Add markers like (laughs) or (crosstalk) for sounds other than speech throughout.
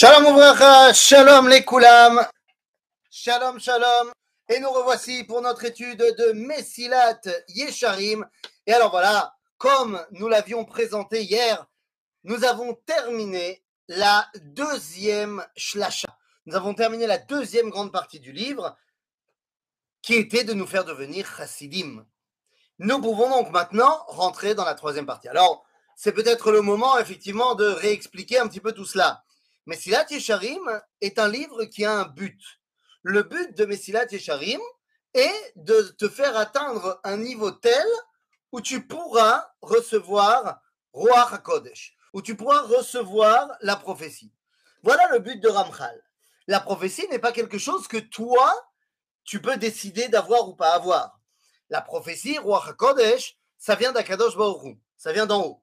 Shalom Ouvracha, Shalom les Koulam, Shalom Shalom, et nous revoici pour notre étude de Messilat Yesharim. Et alors voilà, comme nous l'avions présenté hier, nous avons terminé la deuxième shlasha. Nous avons terminé la deuxième grande partie du livre, qui était de nous faire devenir chassidim. Nous pouvons donc maintenant rentrer dans la troisième partie. Alors, c'est peut-être le moment, effectivement, de réexpliquer un petit peu tout cela. Messilat Yesharim est un livre qui a un but. Le but de Messilat Yesharim est de te faire atteindre un niveau tel où tu pourras recevoir Roi HaKodesh, où tu pourras recevoir la prophétie. Voilà le but de Ramchal. La prophétie n'est pas quelque chose que toi, tu peux décider d'avoir ou pas avoir. La prophétie, Roi HaKodesh, ça vient d'Akadosh Baruch ça vient d'en haut.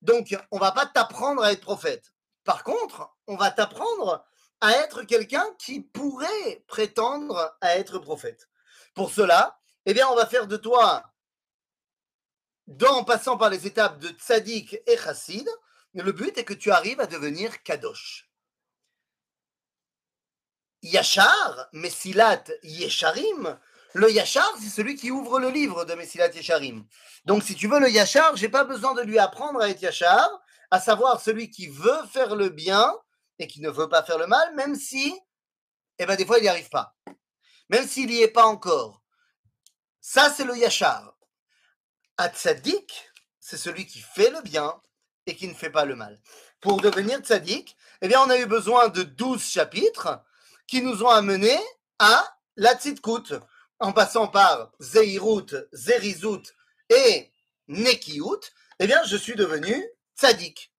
Donc, on va pas t'apprendre à être prophète. Par contre, on va t'apprendre à être quelqu'un qui pourrait prétendre à être prophète. Pour cela, eh bien, on va faire de toi, en passant par les étapes de tzaddik et chassid, le but est que tu arrives à devenir kadosh. Yachar, Messilat Yesharim, le Yachar, c'est celui qui ouvre le livre de Messilat Yesharim. Donc, si tu veux le Yachar, j'ai pas besoin de lui apprendre à être Yachar, à savoir celui qui veut faire le bien et qui ne veut pas faire le mal, même si, eh ben, des fois, il n'y arrive pas. Même s'il n'y est pas encore. Ça, c'est le Yachar. Tzaddik, c'est celui qui fait le bien et qui ne fait pas le mal. Pour devenir tzaddik, eh bien, on a eu besoin de 12 chapitres qui nous ont amenés à la tzidkut, en passant par Zeirut, Zerizut et Nekiut, eh bien, je suis devenu tzaddik.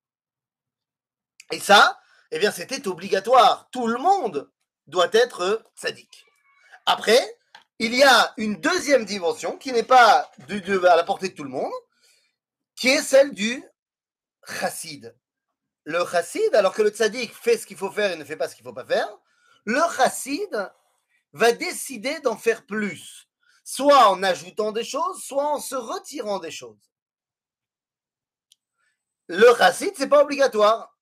Et ça, eh bien, c'était obligatoire. Tout le monde doit être tzaddik. Après, il y a une deuxième dimension qui n'est pas à la portée de tout le monde, qui est celle du chassid. Le chassid, alors que le tzaddik fait ce qu'il faut faire et ne fait pas ce qu'il ne faut pas faire, le chassid va décider d'en faire plus, soit en ajoutant des choses, soit en se retirant des choses. Le chassid, c'est pas obligatoire.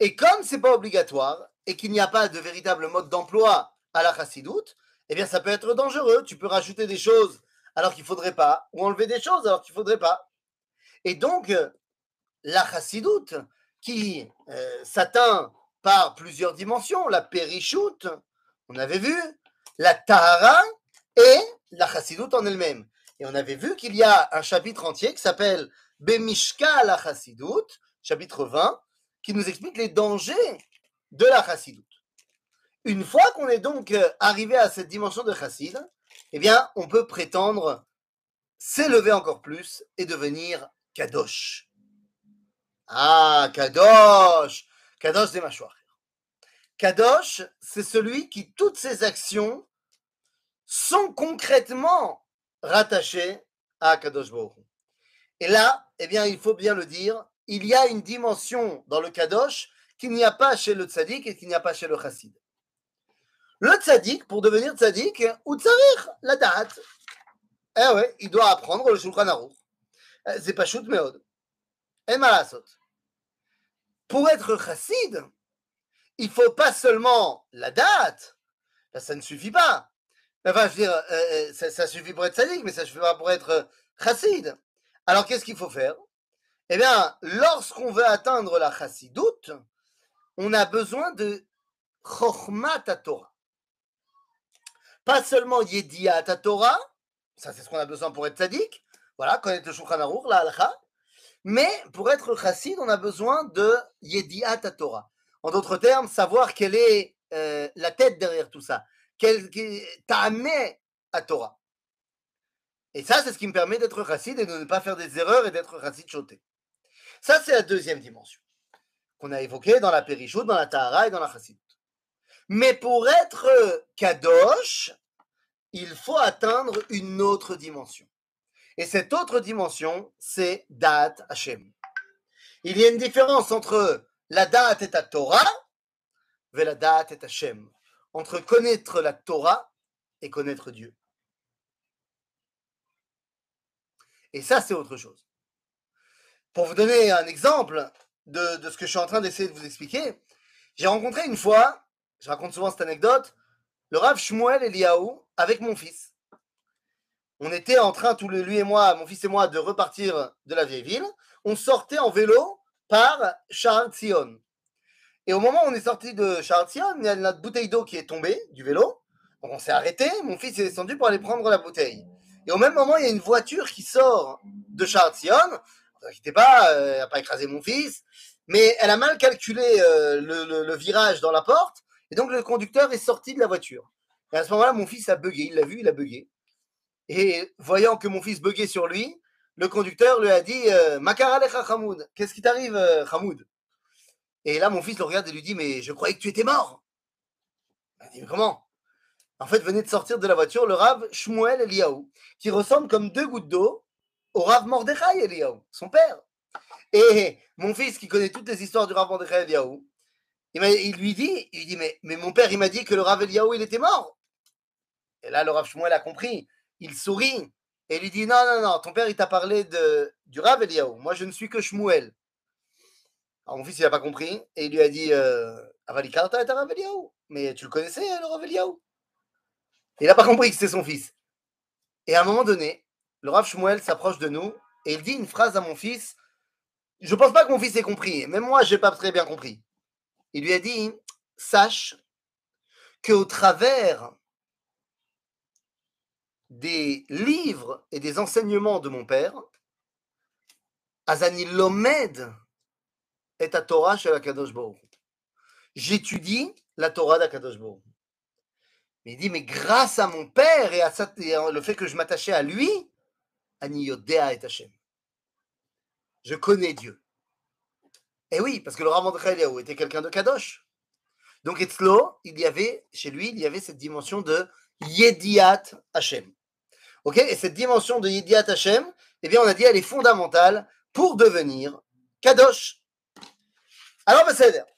Et comme c'est pas obligatoire et qu'il n'y a pas de véritable mode d'emploi à la chassidoute, eh bien ça peut être dangereux. Tu peux rajouter des choses alors qu'il faudrait pas, ou enlever des choses alors qu'il faudrait pas. Et donc, la chassidoute, qui euh, s'atteint par plusieurs dimensions, la périchoute, on avait vu, la tahara et la chassidoute en elle-même. Et on avait vu qu'il y a un chapitre entier qui s'appelle Bemishka la chassidoute, chapitre 20, qui nous explique les dangers de la chassidoute. Une fois qu'on est donc euh, arrivé à cette dimension de chassid, eh bien, on peut prétendre s'élever encore plus et devenir kadosh. Ah, kadosh Kadosh des mâchoires. Kadosh, c'est celui qui, toutes ses actions sont concrètement rattachées à Kadosh Baruch. Et là, eh bien, il faut bien le dire, il y a une dimension dans le Kadosh qu'il n'y a pas chez le tzaddik et qu'il n'y a pas chez le chassid. Le tzaddik, pour devenir tzaddik, ou tzarir, la date. Eh ouais, il doit apprendre le Shulchan Aruch. Eh, c'est pas shoot meod. Et malasot. Pour être chassid, il faut pas seulement la date. ça ne suffit pas. Enfin, je veux dire, euh, euh, ça, suffit pour être tzaddik, mais ça ne suffit pas pour être chassid. Alors, qu'est-ce qu'il faut faire? Eh bien, lorsqu'on veut atteindre la chassidoute, on a besoin de chokhmat Torah. Pas seulement yediat Torah, ça c'est ce qu'on a besoin pour être tzaddik, voilà, connaître le Shulchan Aruch, la halakha, mais pour être chassid, on a besoin de yediat Torah. En d'autres termes, savoir quelle est euh, la tête derrière tout ça, quel amené à Torah. Et ça, c'est ce qui me permet d'être chassid et de ne pas faire des erreurs et d'être chassid choté. Ça, c'est la deuxième dimension qu'on a évoquée dans la Périchoute, dans la Tahara et dans la Chassidut. Mais pour être Kadosh, il faut atteindre une autre dimension. Et cette autre dimension, c'est Da'at Hashem. Il y a une différence entre la Da'at et la Torah et la Da'at et Hashem. Entre connaître la Torah et connaître Dieu. Et ça, c'est autre chose. Pour vous donner un exemple de, ce que je suis en train d'essayer de vous expliquer, J'ai rencontré une fois, je raconte souvent cette anecdote, le Rav Shmuel Eliaou avec mon fils. On était en train, tous les, lui et moi, mon fils et moi, de repartir de la vieille ville. On sortait en vélo par Charles Sion. Et au moment où on est sorti de Charles Sion, il y a notre bouteille d'eau qui est tombée du vélo. Donc on s'est arrêté, mon fils est descendu pour aller prendre la bouteille. Et au même moment, il y a une voiture qui sort de Charles Sion. Ne pas, euh, elle n'a pas écrasé mon fils, mais elle a mal calculé euh, le, virage dans la porte et donc le conducteur est sorti de la voiture. Et à ce moment-là, mon fils a bugué. Il l'a vu, il a bugué. Et voyant que mon fils buguait sur lui, le conducteur lui a dit euh, Makaralecha Hamoud, qu'est-ce qui t'arrive, euh, Hamoud Et là, mon fils le regarde et lui dit Mais je croyais que tu étais mort. Il dit Comment? En fait, venait de sortir de la voiture le Rav Shmuel Eliaou, qui ressemble comme deux gouttes d'eau au Rav Mordechai Eliaou, son père. Et mon fils, qui connaît toutes les histoires du Rav Mordechai Eliaou, il, lui dit, il dit mais, mais mon père, il m'a dit que le Rav Eliaou, il était mort. Et là, le Rav Shmuel a compris. Il sourit et lui dit, non, non, non, ton père, il t'a parlé de, du Rav Eliaou. Moi, je ne suis que Shmuel. Alors, mon fils, il n'a pas compris. Et il lui a dit, euh, Avalikarta est un Rav Eliaou. Mais tu le connaissais, le Rav Eliaou Il n'a pas compris que c'était son fils. Et à un moment donné, le Rav Shmuel s'approche de nous et il dit une phrase à mon fils. Je ne pense pas que mon fils ait compris. Même moi, je n'ai pas très bien compris il lui a dit Sache qu'au travers des livres et des enseignements de mon père, Azani Lomed est à Torah chez la J'étudie la Torah d'Akadosh Mais il dit, mais grâce à mon père et à, le fait que je m'attachais à lui, Ani Yodea et Hashem. Je connais Dieu. Eh oui, parce que le Rav Mordechai était quelqu'un de Kadosh. Donc, Etzlo, il y avait, chez lui, il y avait cette dimension de Yediat Hashem. Ok? Et cette dimension de Yediat Hashem, eh bien, on a dit, elle est fondamentale pour devenir Kadosh. Alors,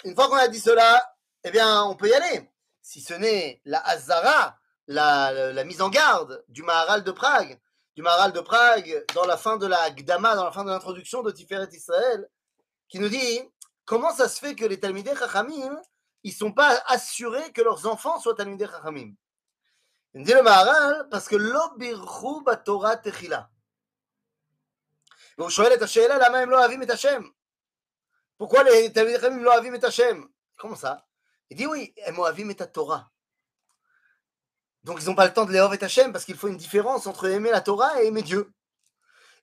une fois qu'on a dit cela, eh bien, on peut y aller Si ce n'est la Hazara, la, la, mise en garde du Maharal de Prague, du Maharal de Prague, dans la fin de la Gdama, dans la fin de l'introduction de Tiferet Israël, qui nous dit comment ça se fait que les Talmidei Chachamim, ils ne sont pas assurés que leurs enfants soient Talmidei Chachamim. Il dit le Maharal parce que l'obirhu Torah techila. והוא שואל את השאלה למה הם לא אוהבים את השם. Pourquoi les תלמידי חכמים לא אוהבים את השם? Comment ça? Il dit oui, Moavim est à Torah. Donc ils n'ont pas le temps de l'éhov et Hachem parce qu'il faut une différence entre aimer la Torah et aimer Dieu.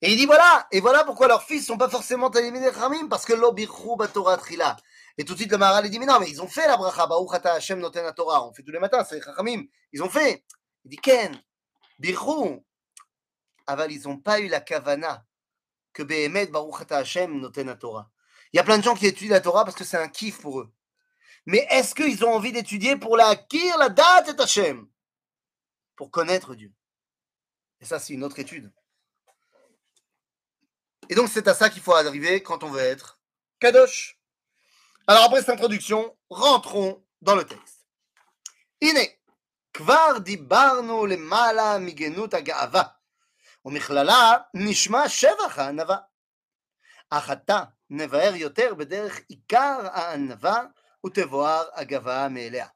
Et il dit voilà, et voilà pourquoi leurs fils ne sont pas forcément Talimé des Khamim, parce que l'obirchou Torah trila. Et tout de suite le Maharal dit mais non, mais ils ont fait la bracha, Baruch Hachem noten Torah, on fait tous les matins, c'est Khamim, ils ont fait. Il dit Ken, birchou. Aval, ils n'ont pas eu la kavana que Behemet Baruch Hachem noten Torah. Il y a plein de gens qui étudient la Torah parce que c'est un kiff pour eux. Mais est-ce qu'ils ont envie d'étudier pour la kir, la date et Hashem Pour connaître Dieu. Et ça, c'est une autre étude. Et donc, c'est à ça qu'il faut arriver quand on veut être Kadosh. Alors, après cette introduction, rentrons dans le texte. Ine, kvar dibarno le mala migenut agava. ומכללה נשמע שבח הענווה. אך עתה נבהר יותר בדרך עיקר הענווה Utevoar Agava Meelea.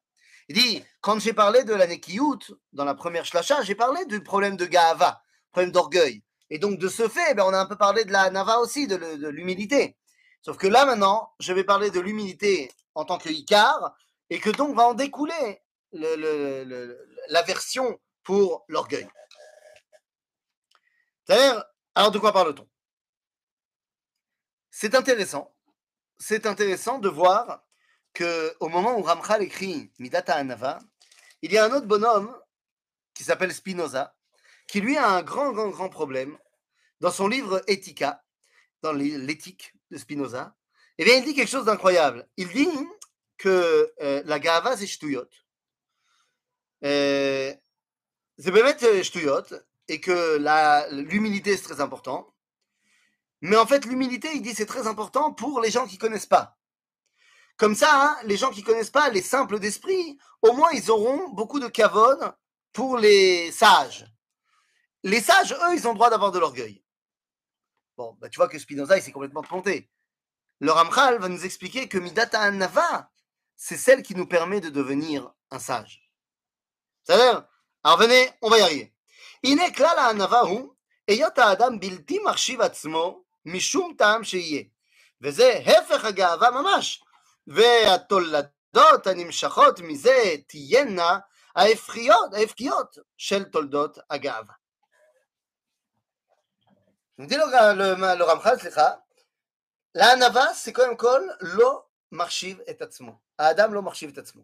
Il dit, quand j'ai parlé de la Nekiyut, dans la première shlacha, j'ai parlé du problème de Gaava, problème d'orgueil. Et donc, de ce fait, ben, on a un peu parlé de la Nava aussi, de l'humilité. Sauf que là, maintenant, je vais parler de l'humilité en tant que Icar, et que donc va en découler l'aversion pour l'orgueil. Alors, de quoi parle-t-on? C'est intéressant. C'est intéressant de voir que au moment où Ramchal écrit Midata Anava, il y a un autre bonhomme qui s'appelle Spinoza, qui lui a un grand, grand, grand problème dans son livre Ethica, dans l'éthique de Spinoza. Eh bien, il dit quelque chose d'incroyable. Il dit que euh, la gava, c'est shtuyot. Euh, c'est peut-être shtuyot, et que l'humilité, c'est très important. Mais en fait, l'humilité, il dit, c'est très important pour les gens qui ne connaissent pas. Comme ça, hein, les gens qui ne connaissent pas, les simples d'esprit, au moins, ils auront beaucoup de kavod pour les sages. Les sages, eux, ils ont le droit d'avoir de l'orgueil. Bon, bah, tu vois que Spinoza, il s'est complètement planté. Le Ramchal va nous expliquer que Midata Nava, c'est celle qui nous permet de devenir un sage. C'est-à-dire, alors venez, on va y arriver. הנה כלל הענווה הוא היות האדם בלתי מחשיב עצמו משום טעם שיהיה. וזה הפך הגאווה ממש. והתולדות הנמשכות מזה תהיינה ההפכיות, ההפקיות של תולדות הגאווה. dit le, le, le Ramchal, סליחה, לענווה c'est קודם כל לא מחשיב את עצמו. האדם לא מחשיב את עצמו.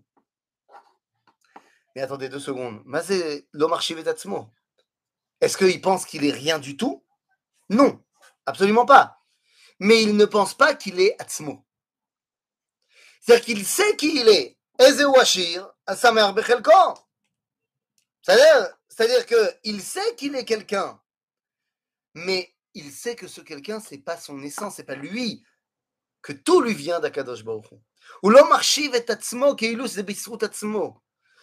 Mais attendez deux secondes. מה זה לא מחשיב את עצמו Est-ce qu'il pense qu'il est rien du tout Non, absolument pas. Mais il ne pense pas qu'il est atzmo. C'est-à-dire qu'il sait qui il est. C'est-à-dire, qu'il sait qu'il est quelqu'un. Mais il sait que ce quelqu'un, c'est pas son essence, c'est pas lui. Que tout lui vient d'Akadosh Baruch Ou.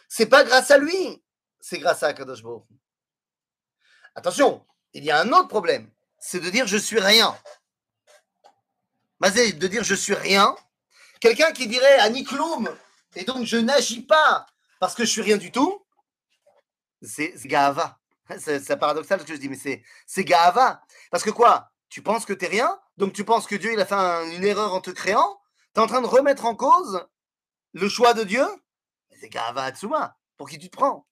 C'est pas grâce à lui, c'est grâce à Akadosh Baruch Attention, il y a un autre problème, c'est de dire je suis rien. Mazé, de dire je suis rien. Quelqu'un qui dirait Anikloum, et donc je n'agis pas parce que je suis rien du tout, c'est Gahava. (laughs) C'est paradoxal ce que je dis, mais c'est Gahava. Parce que quoi Tu penses que tu n'es rien Donc tu penses que Dieu il a fait une erreur en te créant Tu es en train de remettre en cause le choix de Dieu C'est Gahava Atsuma. Pour qui tu te prends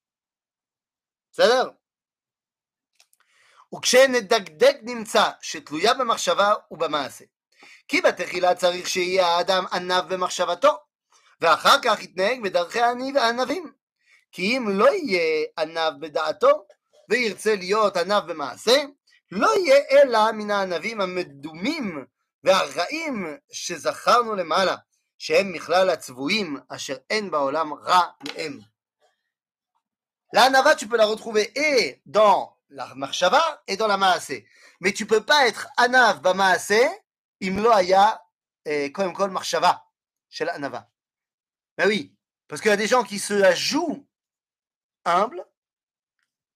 C'est-à-dire וכשנדקדק נמצא שתלויה במחשבה ובמעשה. כי בתחילה צריך שיהיה האדם ענב במחשבתו, ואחר כך יתנהג בדרכי הענבים. כי אם לא יהיה ענב בדעתו, וירצה להיות ענב במעשה, לא יהיה אלא מן הענבים המדומים והרעים שזכרנו למעלה, שהם מכלל הצבועים אשר אין בעולם רע מהם. L'anava, tu peux la retrouver et dans la marshava et dans la maasé. Mais tu peux pas être anav ba maasé, aya, comme kol marshava, chez l'anava. Ben oui, parce qu'il y a des gens qui se jouent humbles,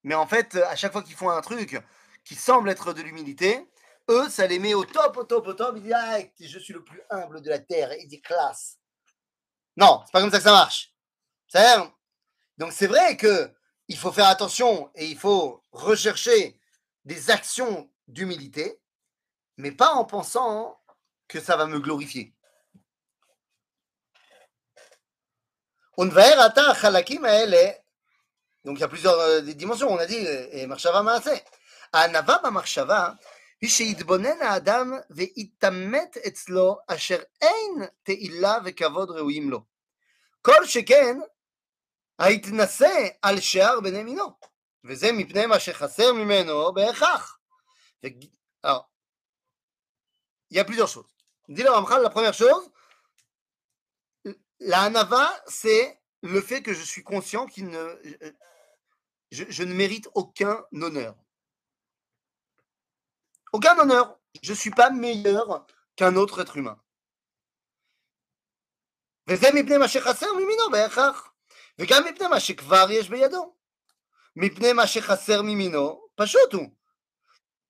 mais en fait, à chaque fois qu'ils font un truc qui semble être de l'humilité, eux, ça les met au top, au top, au top. Ils disent ah, Je suis le plus humble de la terre. Ils disent classe. Non, c'est pas comme ça que ça marche. Donc c'est vrai que il faut faire attention et il faut rechercher des actions d'humilité, mais pas en pensant que ça va me glorifier. Donc il y a plusieurs euh, dimensions, on a dit, et marshava maase. הענווה במחשבה היא שיתבונן האדם ויתעמת אצלו אשר אין תהילה וכבוד ראויים לו. כל שכן ההתנשא על שאר בני מינו, וזה מפני מה שחסר ממנו בהכרח. ו... il y a plusieurs choses. Dit le la première chose, la hanava, c'est le fait que je suis conscient qu'il ne, je, ne mérite aucun honneur. Aucun honneur. Je ne suis pas meilleur qu'un autre être humain. Mais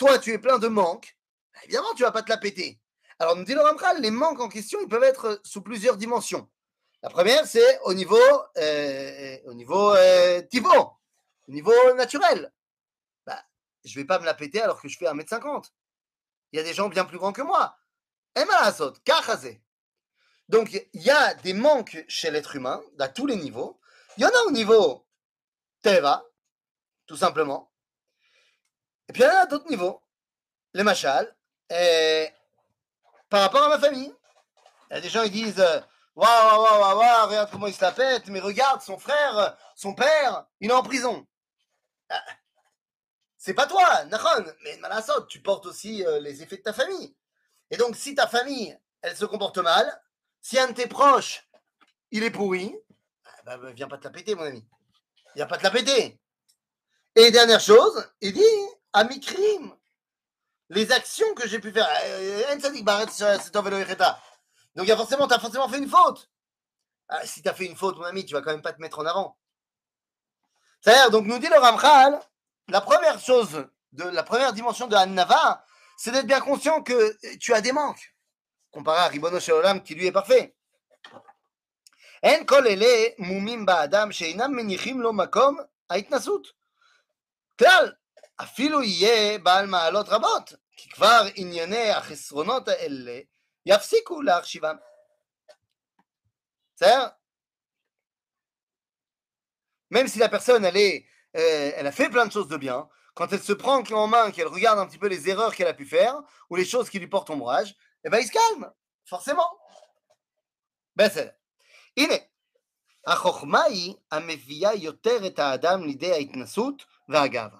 toi, tu es plein de manques, bah, évidemment, tu vas pas te la péter. Alors, nous dit le Ramchal, les manques en question, ils peuvent être sous plusieurs dimensions. La première, c'est au niveau, euh, au niveau euh, au niveau naturel. Bah, je vais pas me la péter alors que je fais 1m50. Il y a des gens bien plus grands que moi. Donc, il y a des manques chez l'être humain, à tous les niveaux. Il y en a au niveau Teva, tout simplement. Et puis il y en a d'autres niveaux. Les machal. Et par rapport à ma famille, il y a des gens qui disent Waouh, waouh, waouh, waouh, regarde comment il se la pète, mais regarde, son frère, son père, il est en prison. Ah, c'est pas toi, Nahon, mais Malasot, tu portes aussi euh, les effets de ta famille. Et donc, si ta famille, elle se comporte mal, si un de tes proches il est pourri, ah bah, bah, viens pas te la péter, mon ami. Viens pas te la péter. Et dernière chose, il dit à mes crimes, les actions que j'ai pu faire. Donc, il y a forcément, tu as forcément fait une faute. Ah, si tu as fait une faute, mon ami, tu vas quand même pas te mettre en avant. C'est-à-dire, donc, nous dit le Ramchal, la première chose, de, la première dimension de Annava, c'est d'être bien conscient que euh, tu as des manques, comparé à Ribono Shelolam qui lui est parfait. En אפילו יהיה בעל מעלות רבות, כי כבר ענייני החסרונות האלה יפסיקו להחשיבם. בסדר? Même si la personne, elle, est, euh, elle a fait plein de choses de bien, quand elle se prend en main, qu'elle regarde un petit peu les erreurs qu'elle a pu faire, ou les choses qui lui portent ombrage, eh ben il se calme, forcément. Ben c'est. הנה, החוכמה היא המביאה יותר את האדם לידי ההתנסות והגאווה.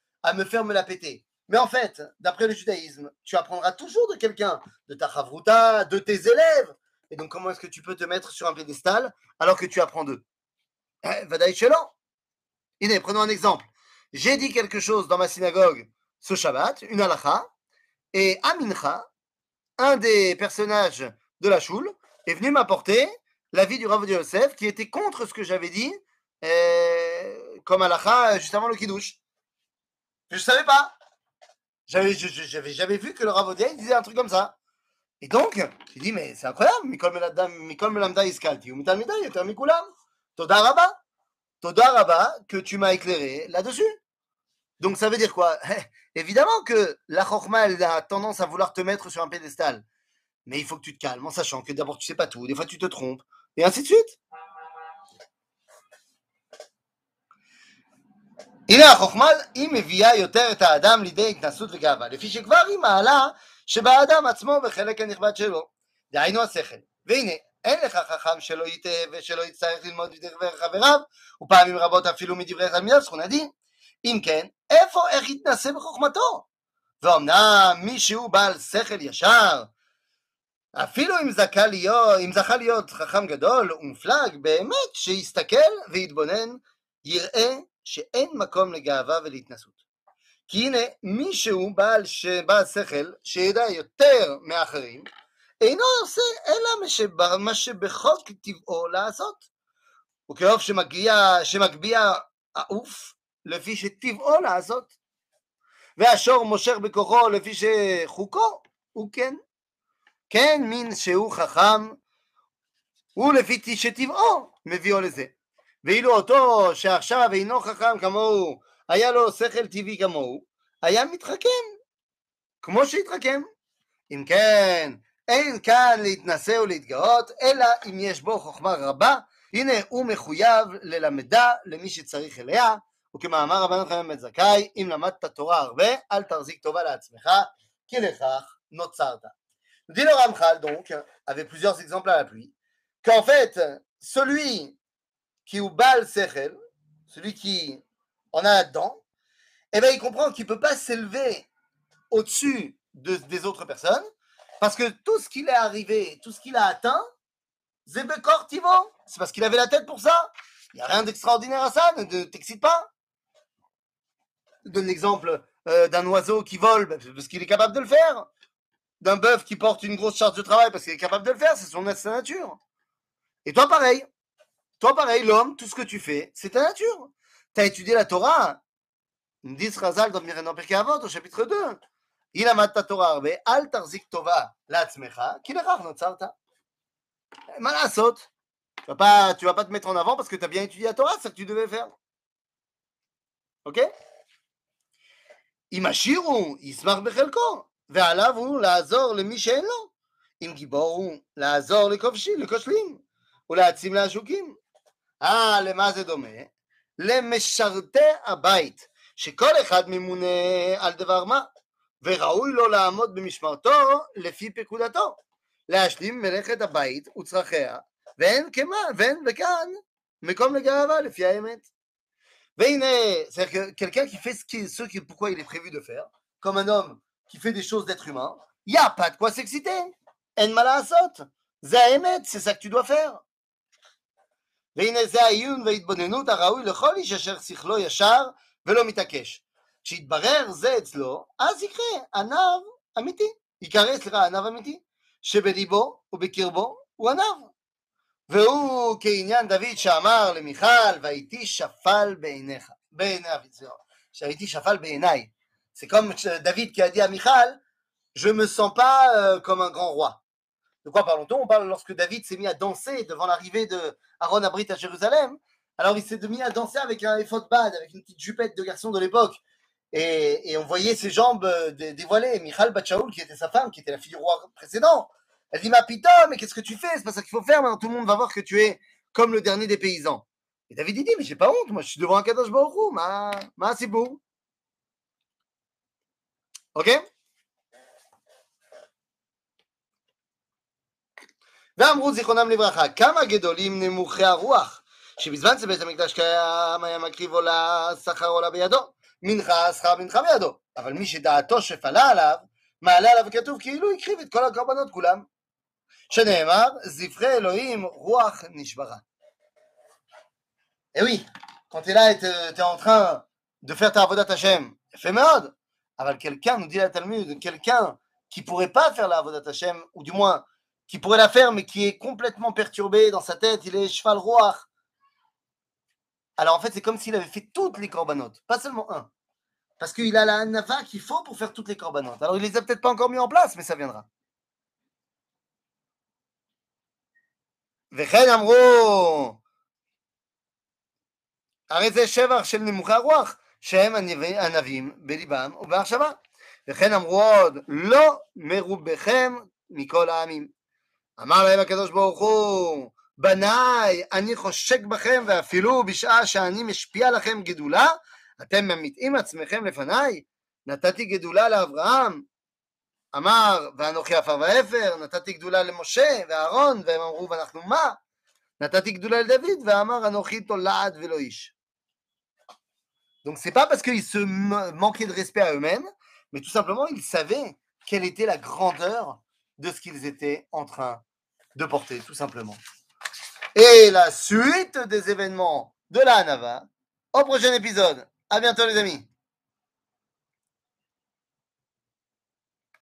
à me faire me la péter. Mais en fait, d'après le judaïsme, tu apprendras toujours de quelqu'un, de ta chavruta, de tes élèves. Et donc, comment est-ce que tu peux te mettre sur un pédestal alors que tu apprends d'eux? Eh, Vadaï Iné, prenons un exemple. J'ai dit quelque chose dans ma synagogue ce Shabbat, une halakha, et Amincha, un des personnages de la choule, est venu m'apporter l'avis du Rav Yosef qui était contre ce que j'avais dit euh, comme halakha juste avant le kiddush. Je savais pas. J'avais, jamais vu que le Ravodia disait un truc comme ça. Et donc, j'ai dit, mais c'est incroyable. Mikol Melamda Iskalti, ou Mitalmida, Yoter Mikulam. Toda Rabba. Toda Rabba, que tu m'as éclairé là-dessus. Donc ça veut dire quoi? (laughs) Évidemment que la Chokhma, elle a tendance à vouloir te mettre sur un pédestal. Mais il faut que tu te calmes en sachant que d'abord tu sais pas tout, des fois tu te trompes, et ainsi de suite. הנה החוכמה היא מביאה יותר את האדם לידי התנסות וגאווה, לפי שכבר היא מעלה שבאדם עצמו בחלק הנכבד שלו, דהיינו השכל. והנה, אין לך חכם שלא יטעה ושלא יצטרך ללמוד מדברי חבריו, ופעמים רבות אפילו מדברי תלמידיו זכון הדין. אם כן, איפה איך יתנסה בחוכמתו? ואומנם מי שהוא בעל שכל ישר, אפילו אם זכה להיות, אם זכה להיות חכם גדול ומופלג, באמת שיסתכל ויתבונן, יראה שאין מקום לגאווה ולהתנסות. כי הנה מישהו בעל, בעל שכל שידע יותר מאחרים אינו עושה אלא מה שבחוק טבעו לעשות. וכאוב שמגיע, שמגביה העוף לפי שטבעו לעשות. והשור מושך בכוחו לפי שחוקו, הוא כן. כן מין שהוא חכם, הוא לפי שטבעו מביאו לזה. ואילו אותו שעכשיו אינו חכם כמוהו, היה לו שכל טבעי כמוהו, היה מתחכם, כמו שהתחכם. אם כן, אין כאן להתנשא ולהתגאות, אלא אם יש בו חוכמה רבה, הנה הוא מחויב ללמדה למי שצריך אליה, וכמאמר רבנו חיים בן זכאי, אם למדת תורה הרבה, אל תחזיק טובה לעצמך, כי לכך נוצרת. Dit le Ramchal, donc, avec plusieurs exemples à la pluie, qu'en fait, celui qui ou bal sechel, celui qui en a là-dedans, eh bien, il comprend qu'il ne peut pas s'élever au-dessus de, des autres personnes, parce que tout ce qu'il est arrivé, tout ce qu'il a atteint, c'est parce qu'il avait la tête pour ça. Il n'y a rien d'extraordinaire à ça, ne t'excite pas. Je donne l'exemple euh, d'un oiseau qui vole, ben, parce qu'il est capable de le faire. D'un bœuf qui porte une grosse charge de travail, parce qu'il est capable de le faire, c'est son nature. Et toi, pareil. Toi, pareil, l'homme, tout ce que tu fais, c'est ta nature. Tu as étudié la Torah. Nous dit Razal dans Mirenan Avot, au chapitre 2. Il a ta Torah arbe, al tarzik tova לעצמך, כי לכך נוצרת. מה לעשות? Tu vas pas, tu vas pas te mettre en avant parce que tu as bien étudié la Torah, c'est ce que tu devais faire. Ok? אם עשיר הוא, ישמח בחלקו, ועליו הוא לעזור למי שאין לו. אם גיבור הוא, לעזור לכובשים, לכושלים. ולהעצים לעשוקים. אה, למה זה דומה? למשרתי הבית, שכל אחד ממונה על דבר מה, וראוי לו לעמוד במשמרתו לפי פקודתו, להשלים מלאכת הבית וצרכיה, ואין כמה, ואין וכאן מקום לגאווה לפי האמת. והנה, c'est-à-dire que quelqu'un qui fait ce, qui, ce qui, pourquoi il est prévu de faire, comme un homme qui fait des choses d'être humain, il n'y a pas de quoi s'exciter. En malasot. Zahemet, c'est ça que tu dois faire. והנה זה העיון וההתבוננות הראוי לכל איש אשר שכלו ישר ולא מתעקש. כשיתברר זה אצלו, אז יקרה ענב אמיתי. ייקרא, סליחה, ענב אמיתי, שבליבו ובקרבו הוא ענב. והוא כעניין דוד שאמר למיכל, והייתי שפל בעיניך, בעיניו, שהייתי שפל בעיניי. C'est comme David qui a dit à Michal, je me sens pas euh, comme un grand roi. De quoi parlons-nous On parle lorsque David s'est mis à danser devant l'arrivée de Aaron Abrit à Jérusalem. Alors il s'est mis à danser avec un éphod bad, avec une petite jupette de garçon de l'époque. Et, on voyait ses jambes euh, dévoilées. Michal Batchaoul, qui était sa femme, qui était la fille du roi précédent, elle dit Ma pita, mais qu'est-ce que tu fais? C'est pas ça qu'il faut faire. Maintenant, tout le monde va voir que tu es comme le dernier des paysans. Et David dit Mais j'ai pas honte, moi je suis devant un Kadosh Baruch ma, ma c'est beau. Ok? ואמרו זיכרונם לברכה, כמה גדולים נמוכי הרוח, שבזמן שבית המקדש קיים היה מקריב עולה, שכר עולה בידו, מנחה, שכר מנחה בידו, אבל מי שדעתו שפלה עליו, מעלה עליו כתוב כאילו הקריב את כל הקורבנות כולם, שנאמר, זבחי אלוהים רוח נשברה. Et oui, quand tu es là et tu es en train de faire ta avodat Hashem, fait מאוד, אבל quelqu'un, nous dit la Talmud, quelqu'un qui pourrait pas faire la avodat Hashem, ou du moins qui pourrait la faire, mais qui est complètement perturbé dans sa tête, il est cheval roi. Alors en fait, c'est comme s'il avait fait toutes les corbanotes, pas seulement un. Parce qu'il a la nava qu'il faut pour faire toutes les corbanotes. Alors il les a peut-être pas encore mis en place, mais ça viendra. וכן אמרו, הרי זה שבח של נמוכי הרוח, שהם ענבים בליבם ובהחשבה. וכן אמרו עוד, לא מרובכם מכל העמים. אמר להם הקדוש ברוך הוא, בניי, אני חושק בכם, ואפילו בשעה שאני משפיע לכם גדולה, אתם ממיתים עצמכם לפניי? נתתי גדולה לאברהם, אמר, ואנוכי עפר ואפר, נתתי גדולה למשה ואהרון, והם אמרו, ואנחנו מה? נתתי גדולה לדוד, ואמר, אנוכי תולעת ולא איש. Donc c'est pas parce qu'ils se manquaient de respect à eux-mêmes, mais tout simplement ils savaient quelle était la grandeur de ce qu'ils étaient en train de porter, tout simplement. Et la suite des événements de la Hanava au prochain épisode. À bientôt les amis.